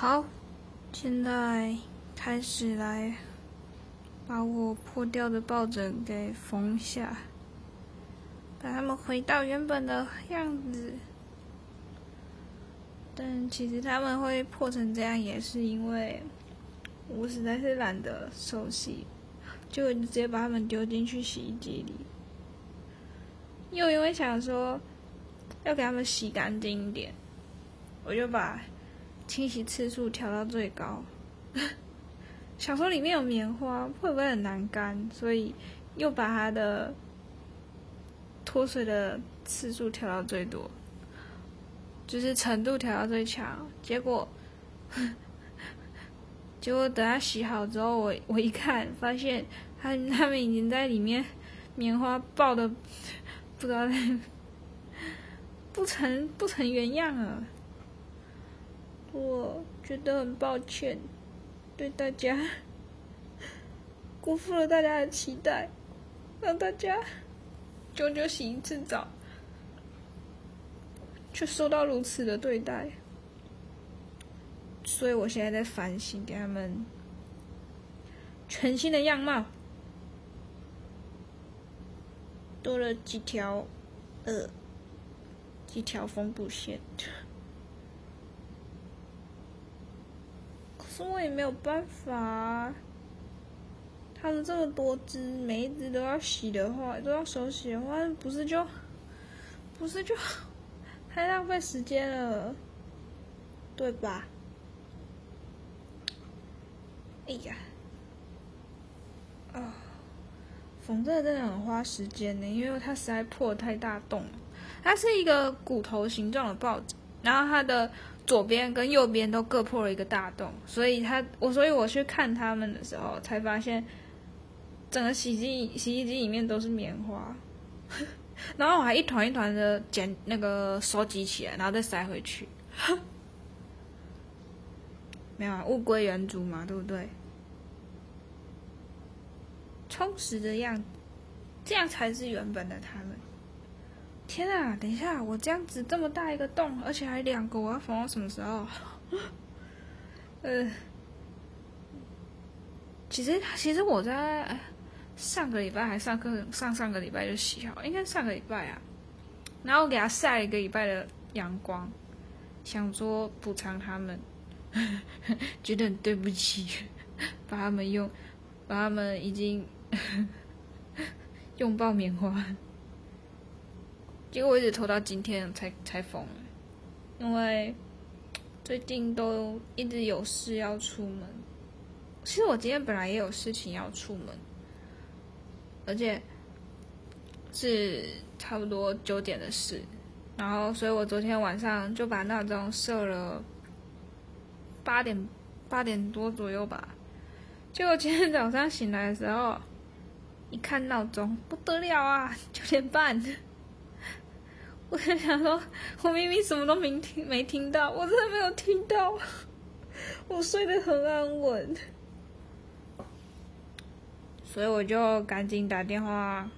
好，现在开始来把我破掉的抱枕给缝下，把它们回到原本的样子。但其实他们会破成这样，也是因为我实在是懒得手洗，就直接把它们丢进去洗衣机里。又因为想说要给它们洗干净一点，我就把清洗次数调到最高。想说里面有棉花，会不会很难干？所以又把它的脱水的次数调到最多。就是程度调到最强，结果，结果等它洗好之后，我我一看，发现它它们已经在里面棉花爆的不知道 不成不成原样了。我觉得很抱歉，对大家 辜负了大家的期待，让大家久久洗一次澡。却受到如此的对待，所以我现在在反省，给他们全新的样貌，多了几条，呃，几条缝补线。是我也没有办法，他们这么多只，每一只都要洗的话，都要手洗的话，不是就，不是就。太浪费时间了，对吧？哎呀，啊，缝这个真的很花时间呢，因为它实在破太大洞了。它是一个骨头形状的抱枕，然后它的左边跟右边都各破了一个大洞，所以他我所以我去看他们的时候，才发现整个洗衣机洗衣机里面都是棉花。然后我还一团一团的捡那个收集起来，然后再塞回去。没有啊，物归原主嘛，对不对？充实的样子，这样才是原本的他们。天啊，等一下，我这样子这么大一个洞，而且还两个，我要缝到什么时候？呃，其实其实我在。上个礼拜还上课，上上个礼拜就洗好，应该上个礼拜啊。然后给他晒一个礼拜的阳光，想说补偿他们，觉得很对不起，把他们用，把他们已经 用爆棉花。结果我一直拖到今天才才缝，因为最近都一直有事要出门。其实我今天本来也有事情要出门。而且是差不多九点的事，然后，所以我昨天晚上就把闹钟设了八点八点多左右吧。结果今天早上醒来的时候，一看闹钟，不得了啊，九点半！我在想说，我明明什么都没听，没听到，我真的没有听到，我睡得很安稳。所以我就赶紧打电话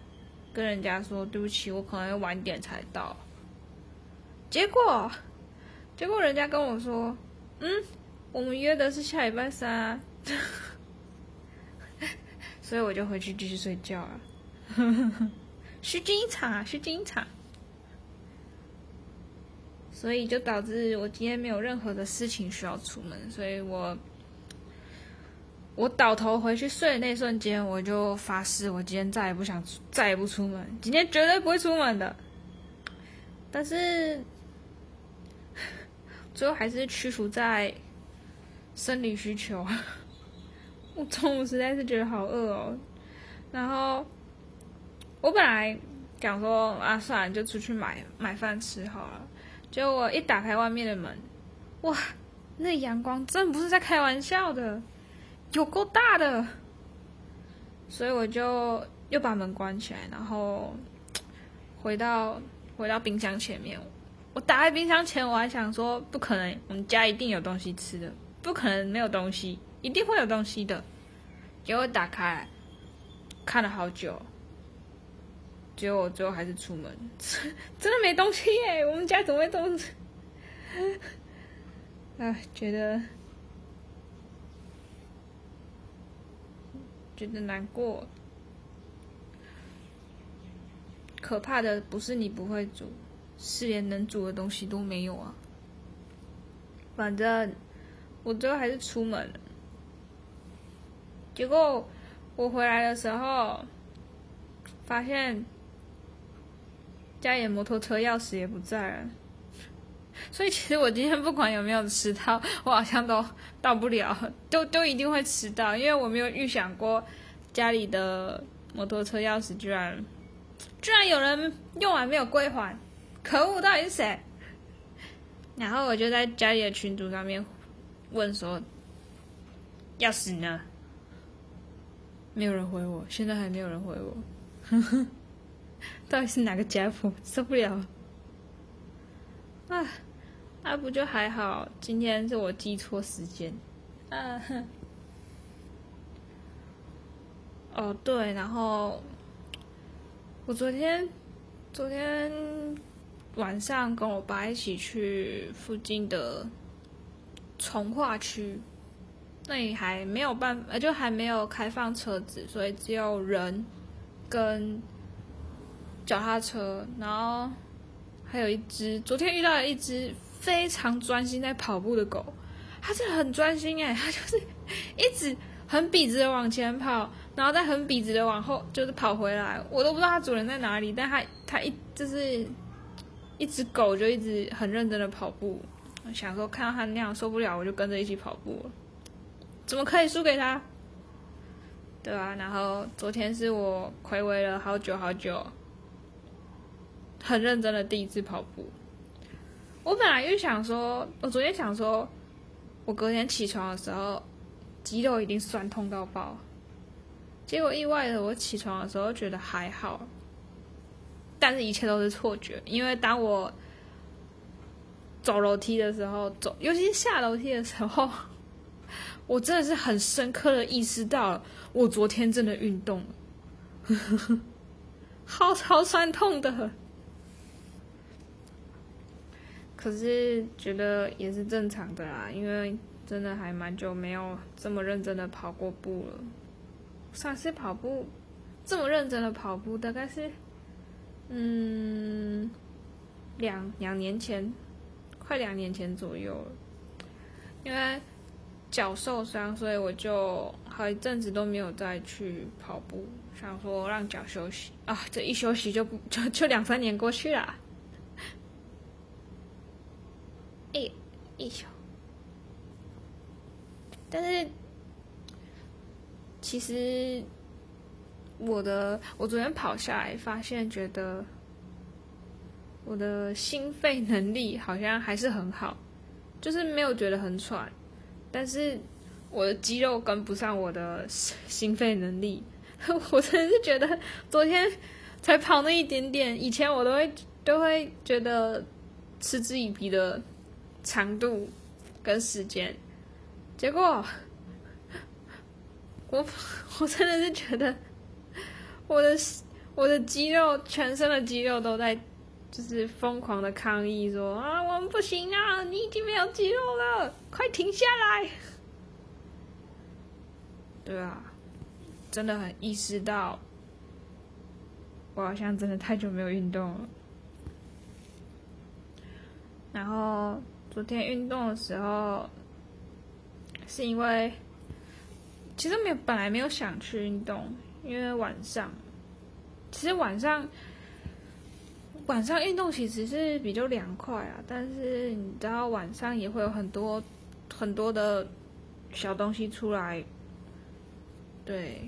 跟人家说对不起，我可能要晚点才到。结果，结果人家跟我说，嗯，我们约的是下礼拜三，所以我就回去继续睡觉了。是精彩，是精彩。所以就导致我今天没有任何的事情需要出门，所以我。我倒头回去睡的那瞬间，我就发誓，我今天再也不想，再也不出门，今天绝对不会出门的。但是，最后还是屈服在生理需求。我中午实在是觉得好饿哦，然后我本来想说啊，算了，就出去买买饭吃好了。结果我一打开外面的门，哇，那阳光真不是在开玩笑的。有够大的，所以我就又把门关起来，然后回到回到冰箱前面。我打开冰箱前，我还想说，不可能，我们家一定有东西吃的，不可能没有东西，一定会有东西的。结果打开，看了好久，结果最后还是出门，真的没东西耶！我们家怎么会都…… 唉，觉得觉得难过。可怕的不是你不会煮，是连能煮的东西都没有啊！反正我最后还是出门了，结果我回来的时候发现。家里摩托车钥匙也不在了。所以其实我今天不管有没有迟到，我好像都到不了，都都一定会迟到，因为我没有预想过家里的摩托车钥匙居然居然有人用完没有归还，可恶，到底是谁？然后我就在家里的群组上面问说：“钥匙呢？”没有人回我，现在还没有人回我，到底是哪个家伙？受不了！啊！那不就还好？今天是我记错时间。啊哼。哦对，然后我昨天昨天晚上跟我爸一起去附近的从化区，那里还没有办法，就还没有开放车子，所以只有人跟脚踏车，然后还有一只，昨天遇到了一只。非常专心在跑步的狗，它是很专心哎，它就是一直很笔直的往前跑，然后再很笔直的往后，就是跑回来。我都不知道它主人在哪里，但它它一就是一只狗就一直很认真的跑步。想说看到它那样受不了，我就跟着一起跑步了。怎么可以输给它？对啊，然后昨天是我回味了好久好久，很认真的第一次跑步。我本来就想说，我昨天想说，我隔天起床的时候，肌肉一定酸痛到爆。结果意外的，我起床的时候觉得还好，但是一切都是错觉。因为当我走楼梯的时候，走，尤其是下楼梯的时候，我真的是很深刻的意识到，我昨天真的运动了，好超酸痛的。可是觉得也是正常的啦，因为真的还蛮久没有这么认真的跑过步了。上次跑步这么认真的跑步，大概是嗯两两年前，快两年前左右了。因为脚受伤，所以我就好一阵子都没有再去跑步，想说让脚休息啊。这一休息就不就就两三年过去了。一一小，但是其实我的我昨天跑下来，发现觉得我的心肺能力好像还是很好，就是没有觉得很喘，但是我的肌肉跟不上我的心肺能力，我真的是觉得昨天才跑那一点点，以前我都会都会觉得嗤之以鼻的。长度跟时间，结果 我我真的是觉得我的我的肌肉全身的肌肉都在就是疯狂的抗议说啊我们不行啊你已经没有肌肉了快停下来，对啊，真的很意识到我好像真的太久没有运动了，然后。昨天运动的时候，是因为其实没有本来没有想去运动，因为晚上其实晚上晚上运动其实是比较凉快啊，但是你知道晚上也会有很多很多的小东西出来，对，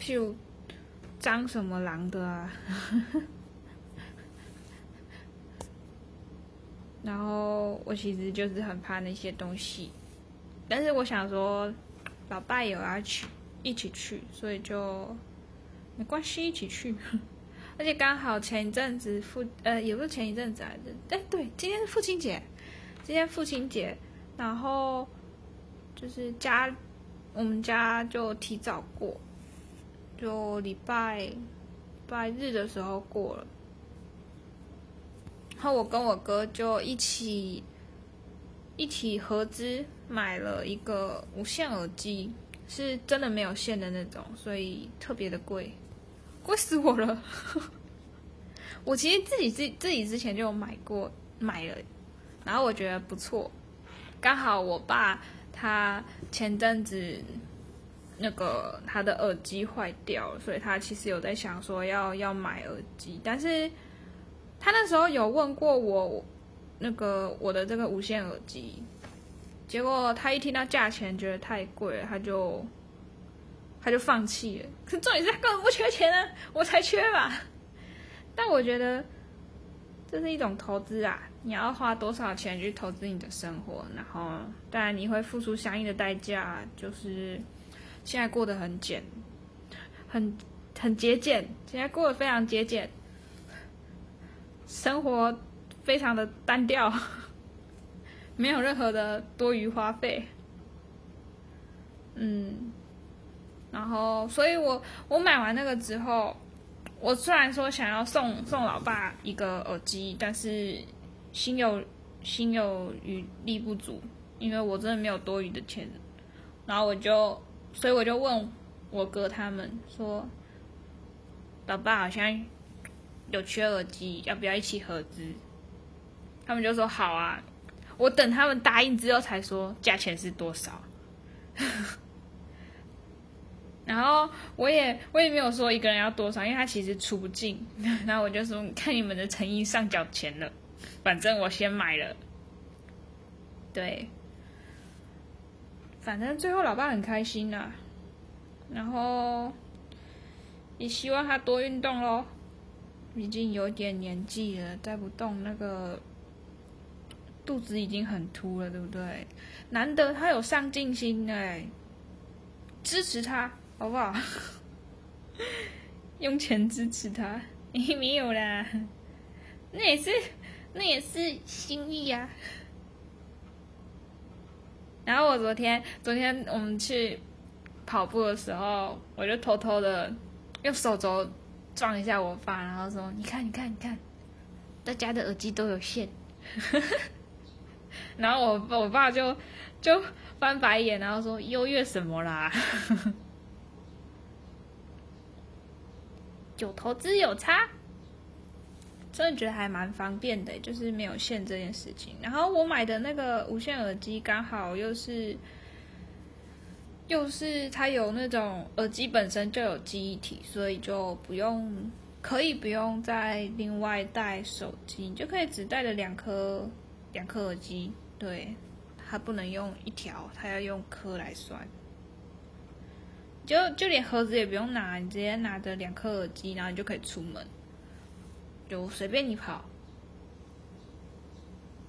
譬如张什么狼的啊。然后我其实就是很怕那些东西，但是我想说，老爸有要去，一起去，所以就没关系，一起去。而且刚好前一阵子父呃也不是前一阵子来的，哎对，今天是父亲节，今天父亲节，然后就是家我们家就提早过，就礼拜拜日的时候过了。然后我跟我哥就一起一起合资买了一个无线耳机，是真的没有线的那种，所以特别的贵，贵死我了。我其实自己自自己之前就有买过买了，然后我觉得不错，刚好我爸他前阵子那个他的耳机坏掉了，所以他其实有在想说要要买耳机，但是他那时候有问过我那个我的这个无线耳机，结果他一听到价钱觉得太贵，他就他就放弃了。可是重点是他根本不缺钱啊，我才缺吧。但我觉得这是一种投资啊！你要花多少钱去投资你的生活，然后当然你会付出相应的代价，就是现在过得很简，很很节俭，现在过得非常节俭，生活非常的单调，没有任何的多余花费。嗯，然后所以我我买完那个之后。我虽然说想要送送老爸一个耳机，但是心有心有余力不足，因为我真的没有多余的钱。然后我就，所以我就问我哥他们说：“老爸好像有缺耳机，要不要一起合资？”他们就说：“好啊。”我等他们答应之后才说价钱是多少。然后我也我也没有说一个人要多少，因为他其实出不进。然后我就说看你们的诚意上缴钱了，反正我先买了。对，反正最后老爸很开心啊。然后也希望他多运动喽，毕竟有点年纪了，带不动那个肚子已经很凸了，对不对？难得他有上进心哎，支持他。好不好？用钱支持他？没有啦，那也是那也是心意呀。然后我昨天昨天我们去跑步的时候，我就偷偷的用手肘撞一下我爸，然后说：“你看，你看，你看，大家的耳机都有线。”然后我我爸就就翻白眼，然后说：“优越什么啦？” 有投资有差，真的觉得还蛮方便的，就是没有线这件事情。然后我买的那个无线耳机刚好又是，又是它有那种耳机本身就有记忆体，所以就不用可以不用再另外带手机，你就可以只带了两颗两颗耳机。对，它不能用一条，它要用颗来算。就就连盒子也不用拿，你直接拿着两颗耳机，然后你就可以出门，就随便你跑，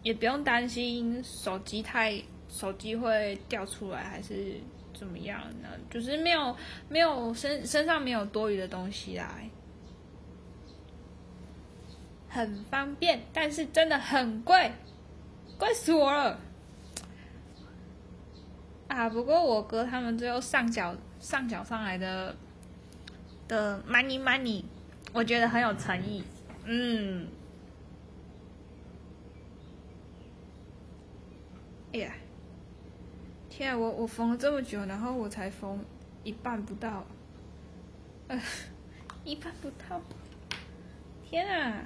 也不用担心手机太手机会掉出来还是怎么样呢？就是没有没有身身上没有多余的东西来，很方便，但是真的很贵，贵死我了！啊，不过我哥他们最后上脚。上缴上来的的 money money，我觉得很有诚意。嗯，哎呀，天啊！我我缝了这么久，然后我才缝一半不到，呃，一半不到。天啊，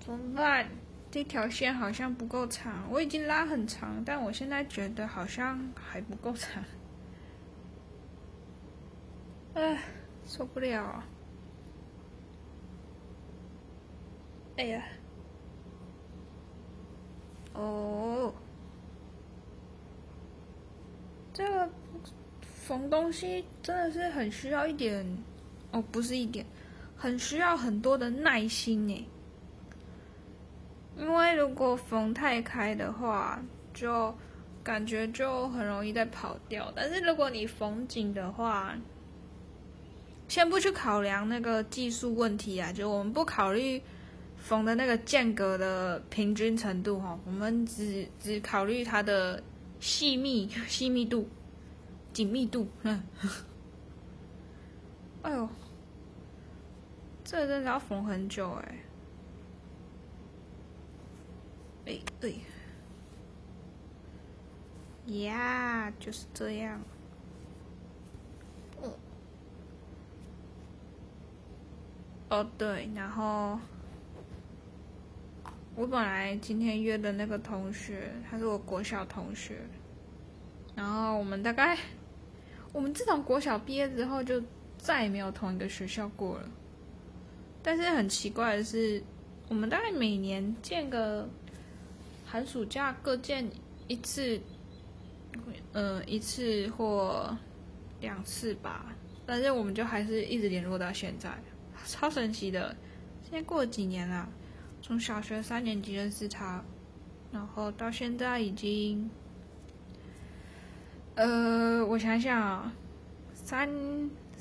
怎么办？这条线好像不够长，我已经拉很长，但我现在觉得好像还不够长。哎，受不了！哎呀，哦，这个缝东西真的是很需要一点，哦，不是一点，很需要很多的耐心呢。因为如果缝太开的话，就感觉就很容易在跑掉；但是如果你缝紧的话，先不去考量那个技术问题啊，就我们不考虑缝的那个间隔的平均程度哈，我们只只考虑它的细密细密度、紧密度。哼，哎呦，这个真的要缝很久哎、欸。哎，对，呀，就是这样。哦，对，然后。我本来今天约的那个同学，他是我国小同学，然后我们大概我们自从国小毕业之后，就再也没有同一个学校过了。但是很奇怪的是，我们大概每年见个寒暑假各见一次，呃，一次或两次吧。但是我们就还是一直联络到现在，超神奇的。现在过了几年了，从小学三年级认识他，然后到现在已经，呃，我想想啊，三。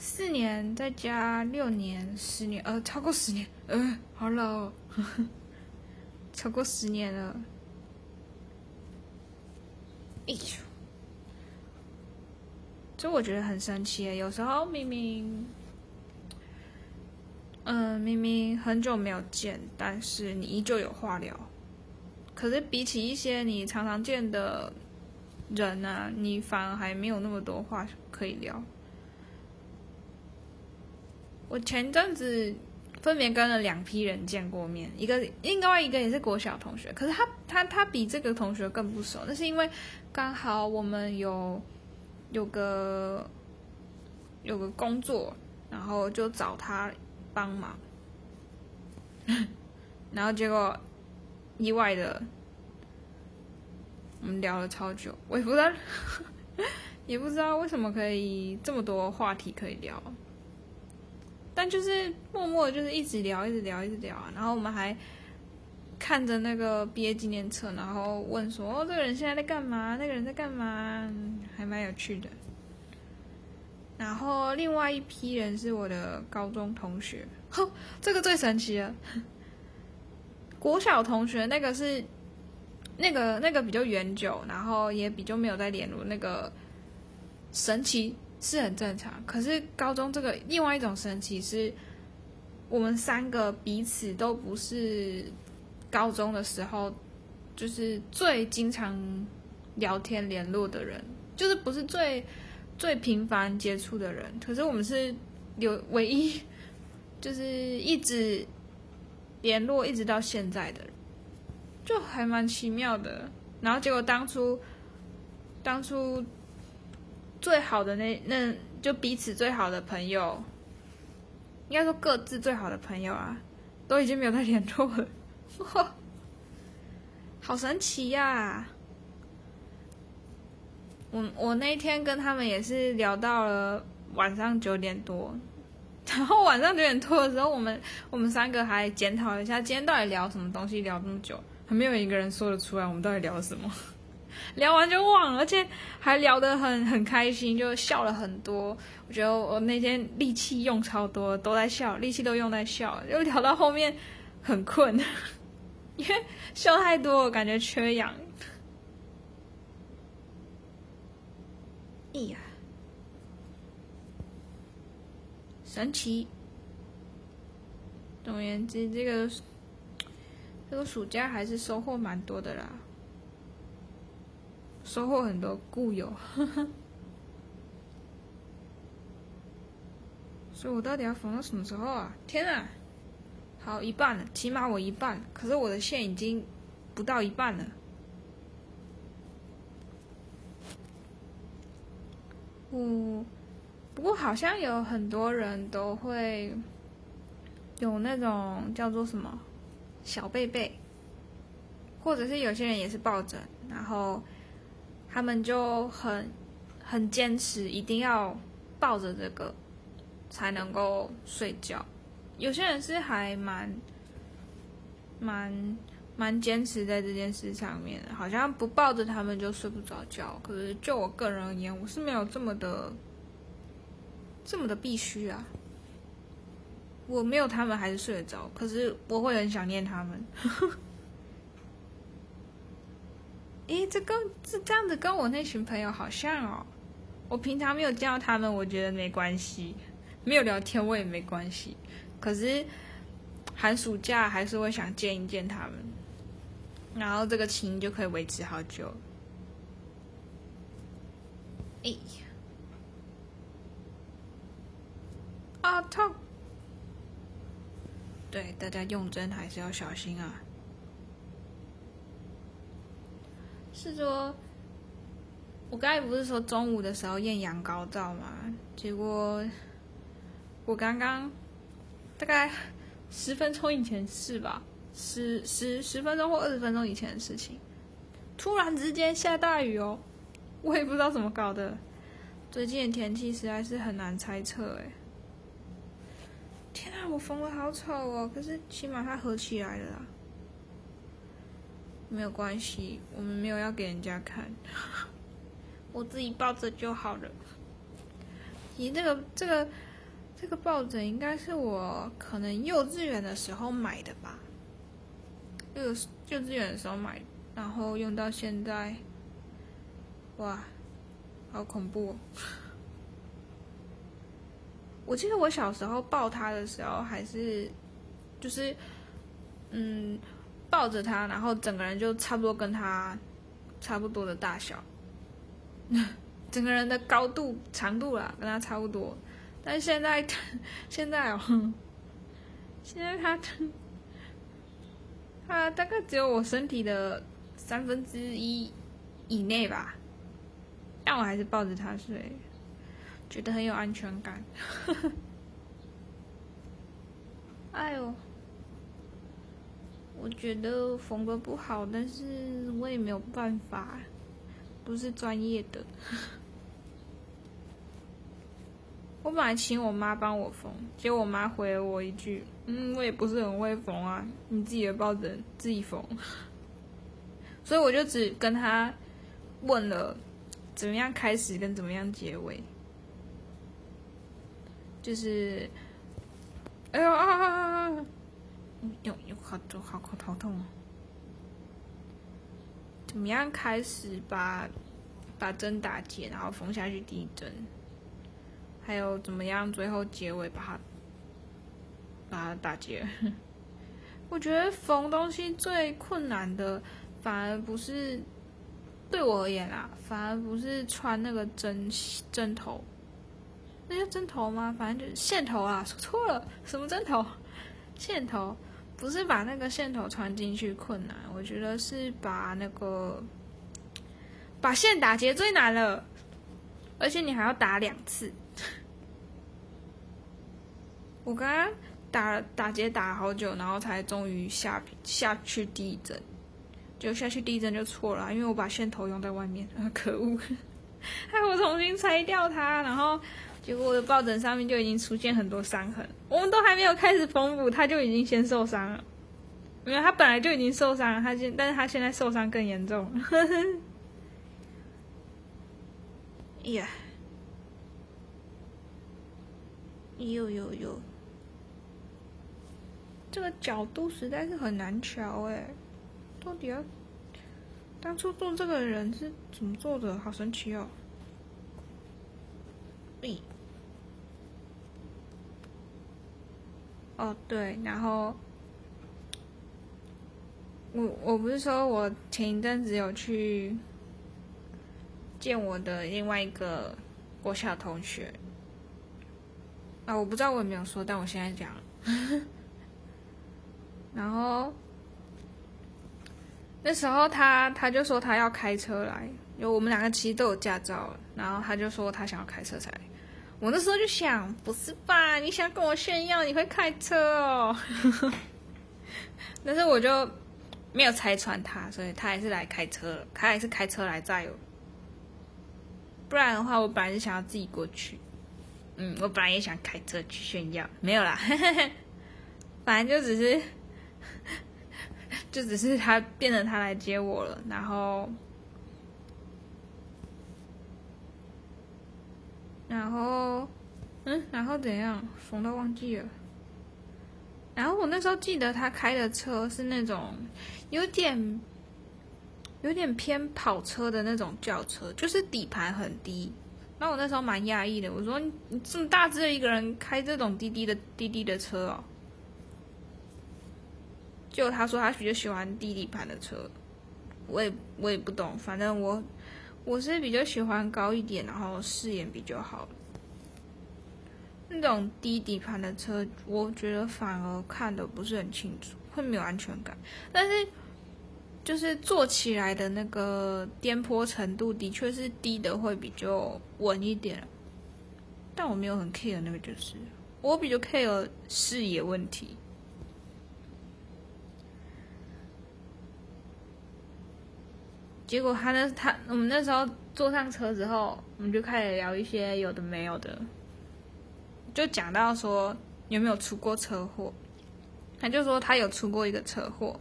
四年再加六年，十年，呃，超过十年，呃，好老，哦，超过十年了。哎呦，这我觉得很神奇有时候明明，嗯，明明很久没有见，但是你依旧有话聊。可是比起一些你常常见的人呢，你反而还没有那么多话可以聊。我前阵子分别跟了两批人见过面，一个另外一个也是国小同学，可是他他他比这个同学更不熟，那是因为刚好我们有有个有个工作，然后就找他帮忙，然后结果意外的我们聊了超久，我也不知道 也不知道为什么可以这么多话题可以聊。但就是默默就是一直聊，一直聊，一直聊啊。然后我们还看着那个毕业纪念册，然后问说：“哦，这个人现在在干嘛？那个人在干嘛？”还蛮有趣的。然后另外一批人是我的高中同学，哼，这个最神奇了。国小同学那个是那个那个比较远久，然后也比较没有再联络。那个神奇。是很正常，可是高中这个另外一种神奇是，我们三个彼此都不是高中的时候就是最经常聊天联络的人，就是不是最最频繁接触的人。可是我们是有唯一 就是一直联络一直到现在的，就还蛮奇妙的。然后结果当初当初。最好的那那就彼此最好的朋友，应该说各自最好的朋友啊，都已经没有再联络了，哇，好神奇呀！我我那天跟他们也是聊到了晚上九点多，然后晚上九点多的时候，我们我们三个还检讨一下今天到底聊什么东西，聊这么久，还没有一个人说得出来我们到底聊什么。聊完就忘了，而且还聊得很很开心，就笑了很多。我觉得我那天力气用超多，都在笑，力气都用在笑。就聊到后面很困，因为笑太多，我感觉缺氧。哎呀，神奇！总而言之，这个这个暑假还是收获蛮多的啦。收获很多故友，所以我到底要缝到什么时候啊？天啊！好一半了，起码我一半，可是我的线已经不到一半了。我不过好像有很多人都会有那种叫做什么小贝贝，或者是有些人也是抱枕，然后。他们就很很坚持，一定要抱着这个才能够睡觉。有些人是还蛮蛮蛮坚持在这件事上面，好像不抱着他们就睡不着觉。可是就我个人而言，我是没有这么的这么的必须啊。我没有他们还是睡得着，可是我会很想念他们。诶，这跟这这样子跟我那群朋友好像哦。我平常没有见到他们，我觉得没关系，没有聊天我也没关系。可是寒暑假还是会想见一见他们，然后这个情就可以维持好久。哎，啊痛！对，大家用针还是要小心啊。是说，我刚才不是说中午的时候艳阳高照吗？结果我刚刚大概十分钟以前是吧？十十十分钟或二十分钟以前的事情，突然之间下大雨哦，我也不知道怎么搞的。最近的天气实在是很难猜测哎。天啊，我缝的好丑哦！可是起码它合起来了啦。没有关系，我们没有要给人家看，我自己抱着就好了。咦这个这个这个抱枕应该是我可能幼稚园的时候买的吧？幼幼稚园的时候买，然后用到现在，哇，好恐怖！我记得我小时候抱他的时候，还是就是嗯。抱着他，然后整个人就差不多跟他差不多的大小，整个人的高度、长度啦，跟他差不多。但现在，现在哦，现在他它大概只有我身体的三分之一以内吧。但我还是抱着它睡，觉得很有安全感。哎呦！我觉得缝的不好，但是我也没有办法，不是专业的。我本来请我妈帮我缝，结果我妈回了我一句：“嗯，我也不是很会缝啊，你自己的抱枕自己缝。”所以我就只跟他问了怎么样开始跟怎么样结尾，就是，哎呦啊！有有好多好口头痛哦！怎么样开始把把针打结，然后缝下去第一针？还有怎么样最后结尾把它把它打结？我觉得缝东西最困难的，反而不是对我而言啦，反而不是穿那个针针头，那叫针头吗？反正就是线头啊，说错了，什么针头？线头。不是把那个线头穿进去困难，我觉得是把那个把线打结最难了，而且你还要打两次。我刚刚打打结打了好久，然后才终于下下去第一针，就下去第一针就错了，因为我把线头用在外面，可恶！害 我重新拆掉它，然后。结果我的抱枕上面就已经出现很多伤痕，我们都还没有开始缝补，它就已经先受伤了。因为它本来就已经受伤了，它现但是它现在受伤更严重了。哎呀，呦呦呦，这个角度实在是很难瞧哎，到底要当初做这个人是怎么做的？好神奇哦！哎，哦对，然后我我不是说我前一阵子有去见我的另外一个国小同学啊，我不知道我有没有说，但我现在讲，然后那时候他他就说他要开车来，因为我们两个其实都有驾照，然后他就说他想要开车才。我那时候就想，不是吧？你想跟我炫耀你会开车哦？但是我就没有拆穿他，所以他还是来开车了，他还是开车来载我。不然的话，我本来是想要自己过去。嗯，我本来也想开车去炫耀，没有啦。反正就只是，就只是他变成他来接我了，然后。然后，嗯，然后怎样？缝到忘记了。然后我那时候记得他开的车是那种有点、有点偏跑车的那种轿车，就是底盘很低。那我那时候蛮讶异的，我说：“你这么大只的一个人开这种滴滴的滴滴的车哦？”就他说他比较喜欢低底盘的车，我也我也不懂，反正我。我是比较喜欢高一点，然后视野比较好。那种低底盘的车，我觉得反而看的不是很清楚，会没有安全感。但是就是坐起来的那个颠簸程度，的确是低的会比较稳一点。但我没有很 care 那个，就是我比较 care 视野问题。结果他那他我们那时候坐上车之后，我们就开始聊一些有的没有的，就讲到说有没有出过车祸，他就说他有出过一个车祸，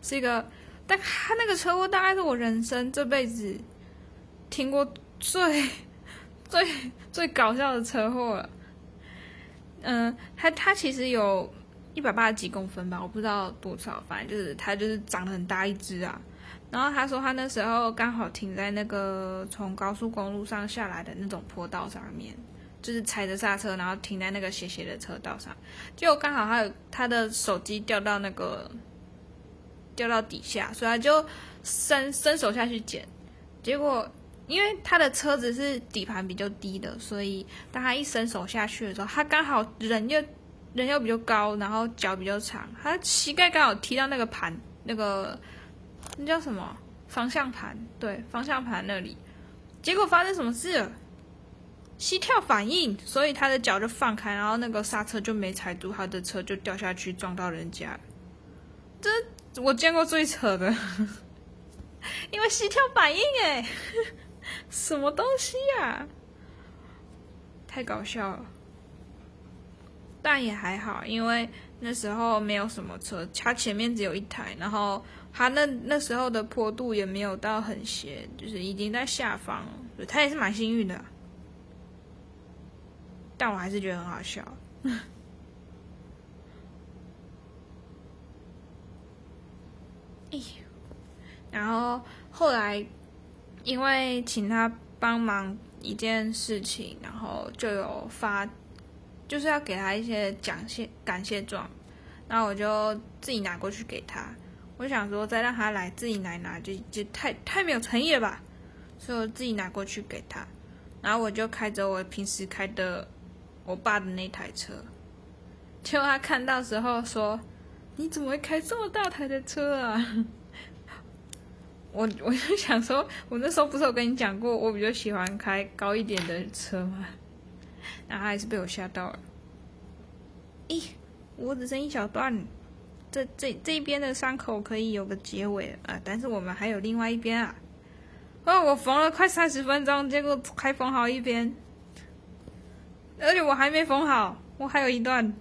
是一个，但他那个车祸大概是我人生这辈子听过最 最最搞笑的车祸了。嗯，他他其实有一百八十几公分吧，我不知道多少，反正就是他就是长得很大一只啊。然后他说，他那时候刚好停在那个从高速公路上下来的那种坡道上面，就是踩着刹车，然后停在那个斜斜的车道上。结果刚好他有他的手机掉到那个掉到底下，所以他就伸伸手下去捡。结果因为他的车子是底盘比较低的，所以当他一伸手下去的时候，他刚好人又人又比较高，然后脚比较长，他膝盖刚好踢到那个盘那个。那叫什么方向盘？对，方向盘那里，结果发生什么事？膝跳反应，所以他的脚就放开，然后那个刹车就没踩住，他的车就掉下去撞到人家。这我见过最扯的，因为膝跳反应哎，什么东西呀？太搞笑了，但也还好，因为那时候没有什么车，他前面只有一台，然后。他那那时候的坡度也没有到很斜，就是已经在下方，他也是蛮幸运的。但我还是觉得很好笑。哎，然后后来因为请他帮忙一件事情，然后就有发，就是要给他一些奖谢感谢状，然后我就自己拿过去给他。我想说，再让他来自己来拿，就就太太没有诚意了吧？所以我自己拿过去给他，然后我就开着我平时开的我爸的那台车。结果他看到时候说：“你怎么会开这么大台的车啊？” 我我就想说，我那时候不是有跟你讲过，我比较喜欢开高一点的车吗？然后还是被我吓到了。咦，我只剩一小段。这这这一边的伤口可以有个结尾啊，但是我们还有另外一边啊。哦，我缝了快三十分钟，结果才缝好一边，而且我还没缝好，我还有一段。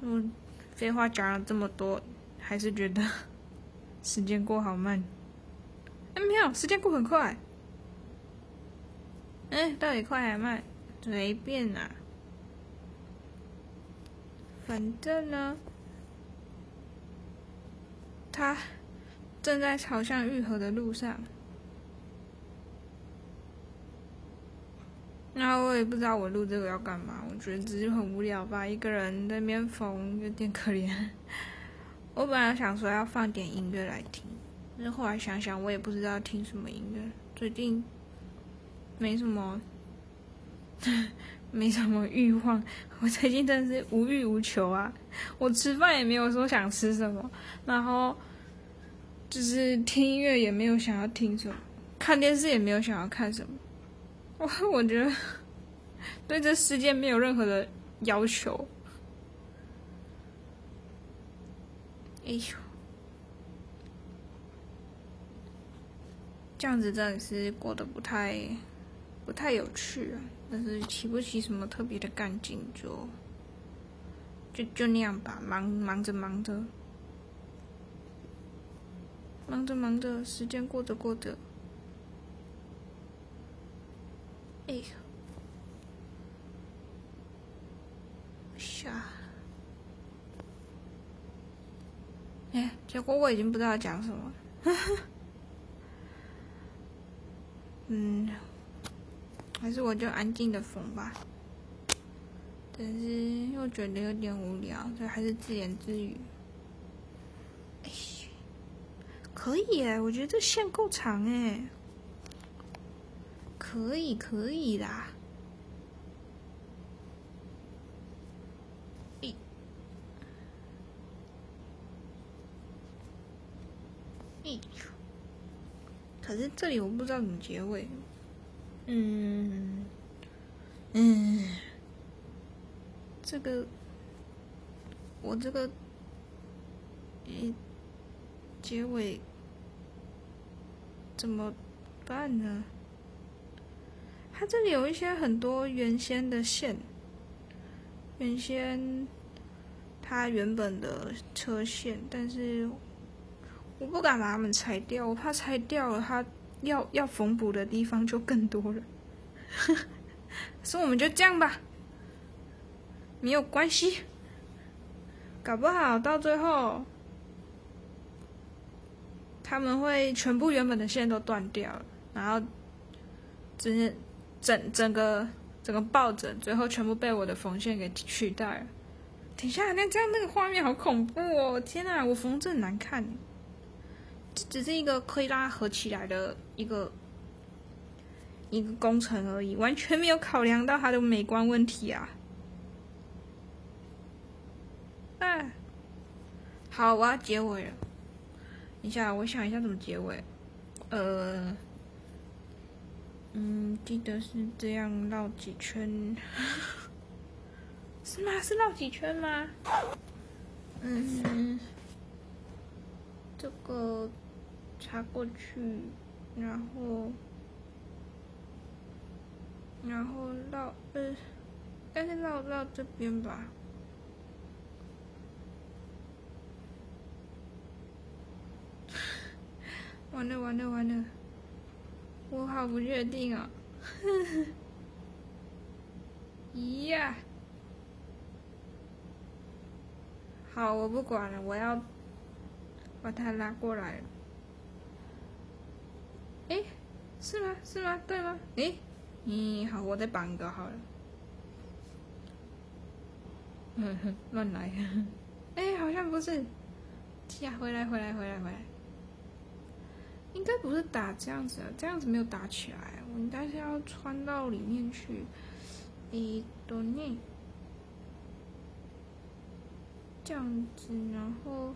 嗯，废话讲了这么多，还是觉得 时间过好慢。哎，没有，时间过很快。哎，到底快还慢？随便啊。反正呢，他正在朝向愈合的路上。然后我也不知道我录这个要干嘛，我觉得只是很无聊吧，一个人在那边缝有点可怜。我本来想说要放点音乐来听，但是后来想想，我也不知道听什么音乐，最近没什么。没什么欲望，我最近真的是无欲无求啊！我吃饭也没有说想吃什么，然后就是听音乐也没有想要听什么，看电视也没有想要看什么。我我觉得对这世界没有任何的要求。哎呦，这样子真的是过得不太不太有趣啊！但是起不起什么特别的干劲，就就就那样吧，忙忙着忙着，忙着忙着，时间过着过着，哎呀，下，哎，结果我已经不知道讲什么，嗯。还是我就安静的缝吧。但是又觉得有点无聊，所以还是自言自语。可以哎、我觉得这线够长哎、可以可以啦。可是这里我不知道怎么结尾。嗯嗯，这个我这个一结尾怎么办呢？它这里有一些很多原先的线，原先它原本的车线，但是我不敢把它们拆掉，我怕拆掉了它。要要缝补的地方就更多了，所以我们就这样吧，没有关系，搞不好到最后他们会全部原本的线都断掉了，然后整整整个整个抱枕最后全部被我的缝线给取代了。等一下，那这样那个画面好恐怖哦！天哪，我缝这很难看。这只是一个可以拉合起来的一个一个工程而已，完全没有考量到它的美观问题啊！哎，好，我要结尾了。等一下，我想一下怎么结尾。呃，嗯，记得是这样绕几圈，是吗？是绕几圈吗？嗯，这个。插过去，然后，然后绕，呃，但是绕绕这边吧。完了完了完了，我好不确定啊！咦呀，好，我不管了，我要把它拉过来。哎，是吗？是吗？对吗？哎，嗯，好，我再绑一个好了。哼哼，乱来。哎，好像不是。呀，回来，回来，回来，回来。应该不是打这样子啊，这样子没有打起来。我应该是要穿到里面去。一多内。这样子，然后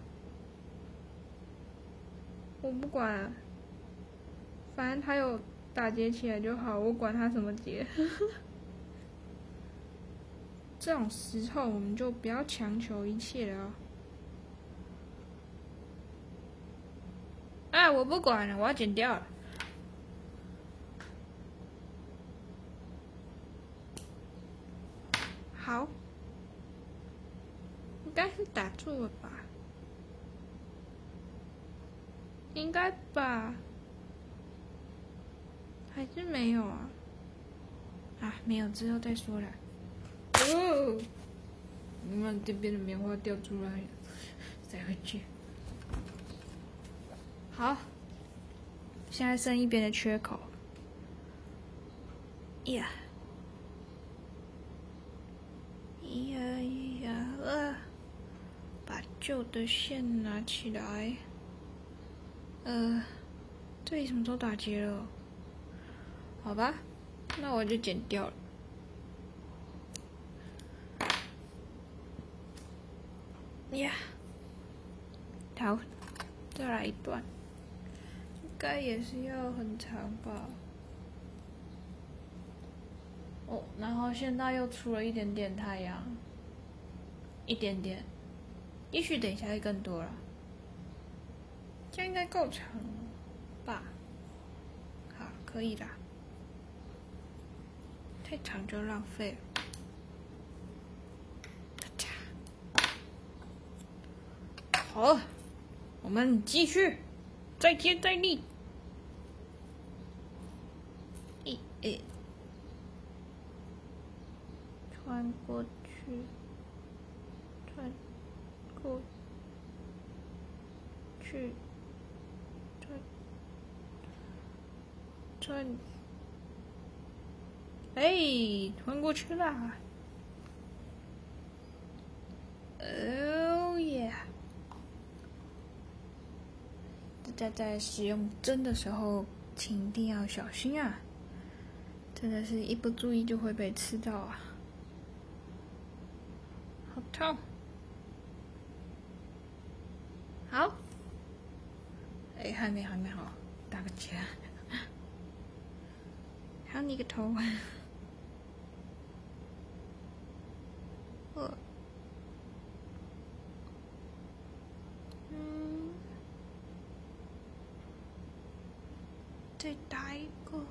我不管。反正他有打结起来就好，我管他什么结。这种时候我们就不要强求一切了。哎，我不管了，我要剪掉了。好，应该是打住了吧？应该吧。还是没有啊！啊，没有，之后再说了。哦，你们这边的棉花掉出来了，塞回去。好，现在剩一边的缺口。呀，呀呀啊！把旧的线拿起来。呃，这里什么时候打结了？好吧，那我就剪掉了。呀，好，再来一段，应该也是要很长吧。哦，然后现在又出了一点点太阳，一点点，也许等一下会更多了。这样应该够长吧？好，可以啦。太长就浪费了。咔嚓好，我们继续，再接再厉。一，诶，穿过去，穿过去，穿，穿。哎，穿过去了！哦耶！大家在使用针的时候，请一定要小心啊！真的是一不注意就会被刺到啊，好痛！好，哎，还没，还没好，打个结。还有你个头！呃，嗯，再打一个。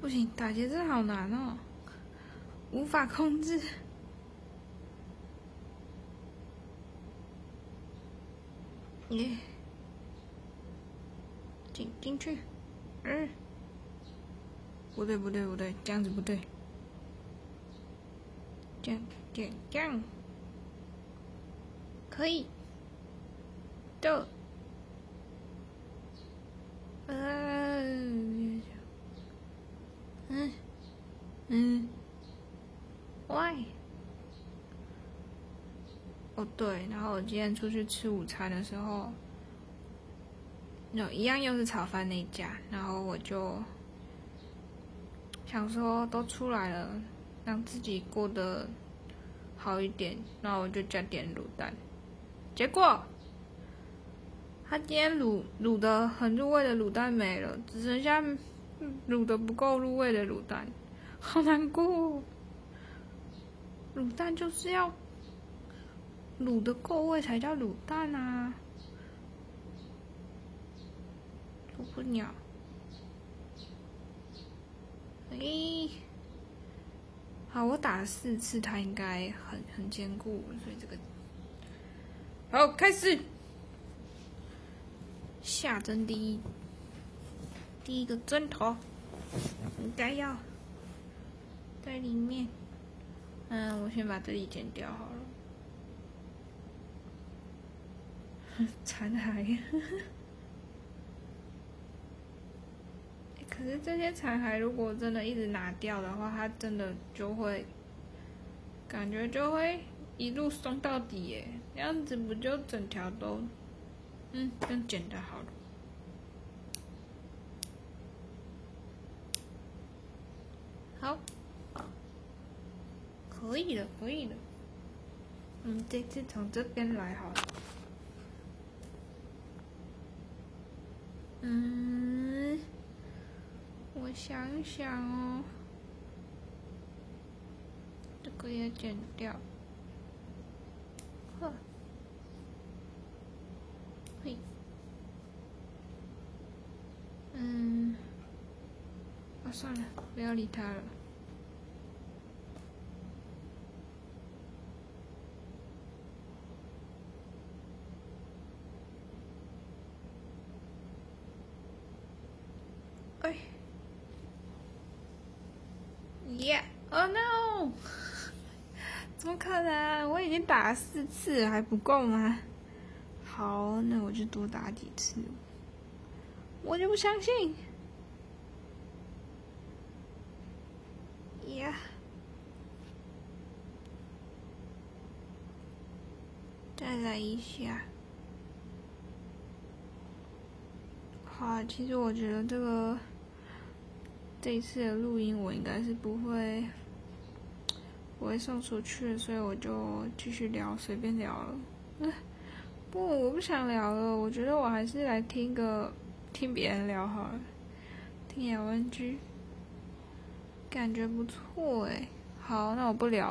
不行，打节奏好难哦，无法控制。耶，进进去，嗯。不对不对不对，这样子不对。这样这样这样，可以。的。嗯。嗯。嗯。Why？哦对，然后我今天出去吃午餐的时候，有一样又是炒饭那家，然后我就。想说都出来了，让自己过得好一点，那我就加点卤蛋。结果他今天卤卤的很入味的卤蛋没了，只剩下卤的不够入味的卤蛋，好难过。卤蛋就是要卤的够味才叫卤蛋啊！受不鸟。诶，好，我打了四次，它应该很很坚固，所以这个好开始下针第一第一个针头，应该要在里面。嗯，我先把这里剪掉好了，残骸。可是这些残骸如果真的一直拿掉的话，它真的就会感觉就会一路松到底耶，这样子不就整条都嗯更剪的好了？好，可以的，可以的。嗯，这次从这边来好了。嗯。我想想哦，这个也剪掉，呵，嘿，嗯，啊算了，不要理他了。Yeah，oh no！怎么可能？我已经打了四次，还不够吗？好，那我就多打几次。我就不相信。Yeah，再来一下。好，其实我觉得这个。这一次的录音我应该是不会不会送出去，所以我就继续聊，随便聊了。不，我不想聊了。我觉得我还是来听个听别人聊好了，听 L N G，感觉不错诶。好，那我不聊。